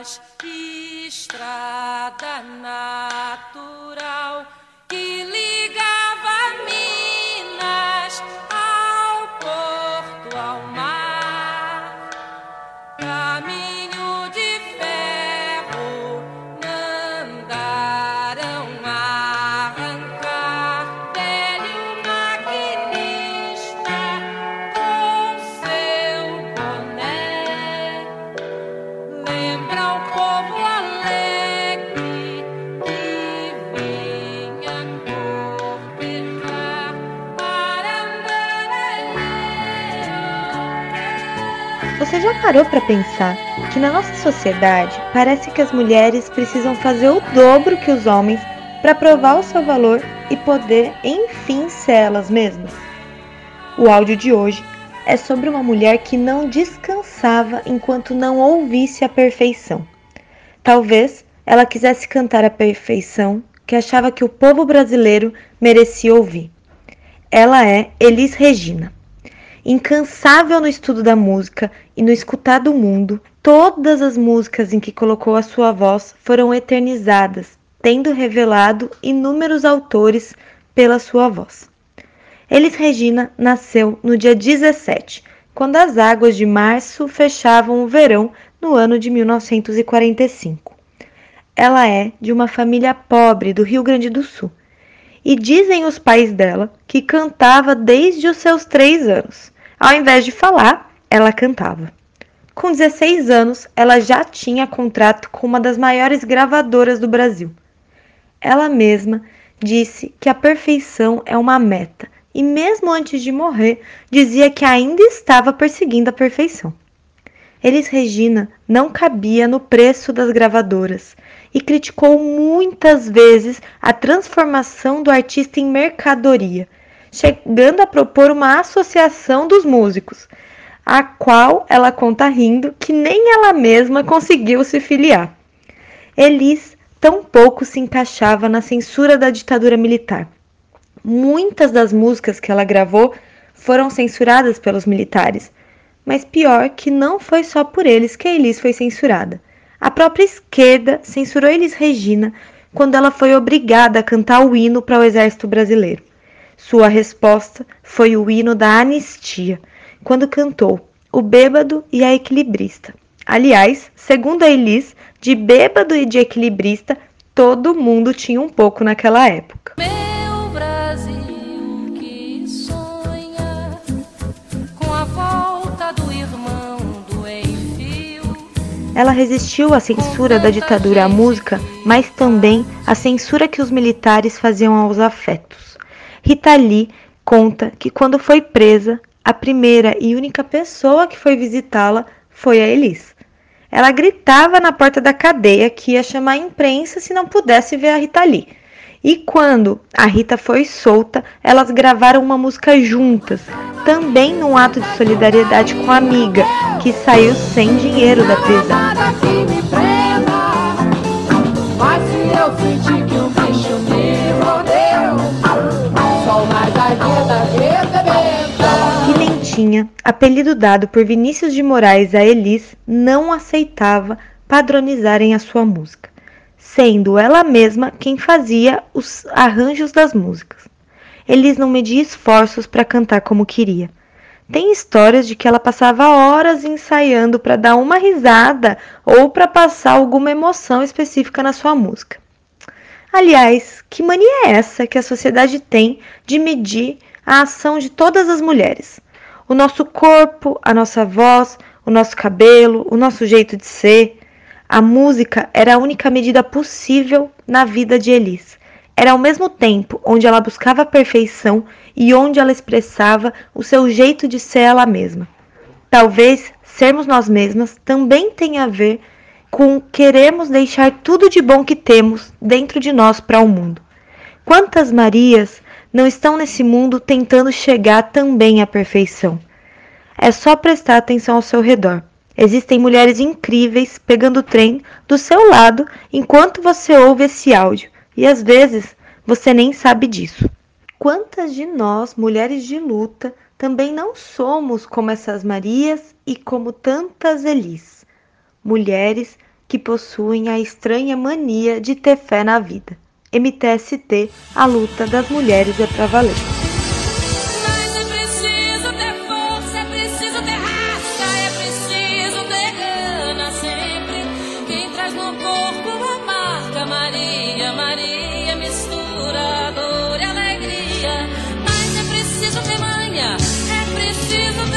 estrada natural. Você já parou para pensar que na nossa sociedade parece que as mulheres precisam fazer o dobro que os homens para provar o seu valor e poder, enfim, ser elas mesmas? O áudio de hoje é sobre uma mulher que não descansava enquanto não ouvisse a perfeição. Talvez ela quisesse cantar a perfeição que achava que o povo brasileiro merecia ouvir. Ela é Elis Regina. Incansável no estudo da música e no escutar do mundo, todas as músicas em que colocou a sua voz foram eternizadas, tendo revelado inúmeros autores pela sua voz. Elis Regina nasceu no dia 17, quando as águas de março fechavam o verão no ano de 1945. Ela é de uma família pobre do Rio Grande do Sul. E dizem os pais dela que cantava desde os seus três anos. Ao invés de falar, ela cantava. Com 16 anos, ela já tinha contrato com uma das maiores gravadoras do Brasil. Ela mesma disse que a perfeição é uma meta e, mesmo antes de morrer, dizia que ainda estava perseguindo a perfeição. Elis Regina não cabia no preço das gravadoras e criticou muitas vezes a transformação do artista em mercadoria chegando a propor uma associação dos músicos, a qual ela conta rindo que nem ela mesma conseguiu se filiar. Elis tampouco se encaixava na censura da ditadura militar. Muitas das músicas que ela gravou foram censuradas pelos militares, mas pior que não foi só por eles que a Elis foi censurada. A própria esquerda censurou Elis Regina quando ela foi obrigada a cantar o hino para o exército brasileiro. Sua resposta foi o hino da anistia, quando cantou O Bêbado e a Equilibrista. Aliás, segundo a Elis, de bêbado e de equilibrista, todo mundo tinha um pouco naquela época. Meu Brasil que sonha com a volta do irmão do enfio. Ela resistiu à censura da ditadura à música, mas também à censura que os militares faziam aos afetos. Rita Lee conta que quando foi presa, a primeira e única pessoa que foi visitá-la foi a Elis. Ela gritava na porta da cadeia que ia chamar a imprensa se não pudesse ver a Rita Lee. E quando a Rita foi solta, elas gravaram uma música juntas, também num ato de solidariedade com a amiga, que saiu sem dinheiro da prisão. Pimentinha, apelido dado por Vinícius de Moraes a Elis, não aceitava padronizarem a sua música, sendo ela mesma quem fazia os arranjos das músicas. Elis não media esforços para cantar como queria. Tem histórias de que ela passava horas ensaiando para dar uma risada ou para passar alguma emoção específica na sua música. Aliás, que mania é essa que a sociedade tem de medir a ação de todas as mulheres? O nosso corpo, a nossa voz, o nosso cabelo, o nosso jeito de ser. A música era a única medida possível na vida de Elis. Era ao mesmo tempo onde ela buscava a perfeição e onde ela expressava o seu jeito de ser ela mesma. Talvez sermos nós mesmas também tenha a ver com queremos deixar tudo de bom que temos dentro de nós para o mundo. Quantas Marias não estão nesse mundo tentando chegar também à perfeição? É só prestar atenção ao seu redor. Existem mulheres incríveis pegando o trem do seu lado enquanto você ouve esse áudio, e às vezes você nem sabe disso. Quantas de nós, mulheres de luta, também não somos como essas Marias e como tantas Elis? mulheres que possuem a estranha mania de ter fé na vida. MTST, a luta das mulheres é pra valer. Mas é preciso ter força, é preciso ter raça, é preciso ter gana sempre. Quem traz no corpo marca Maria, Maria mistura dor e alegria. Mas é preciso ter manha, é preciso ter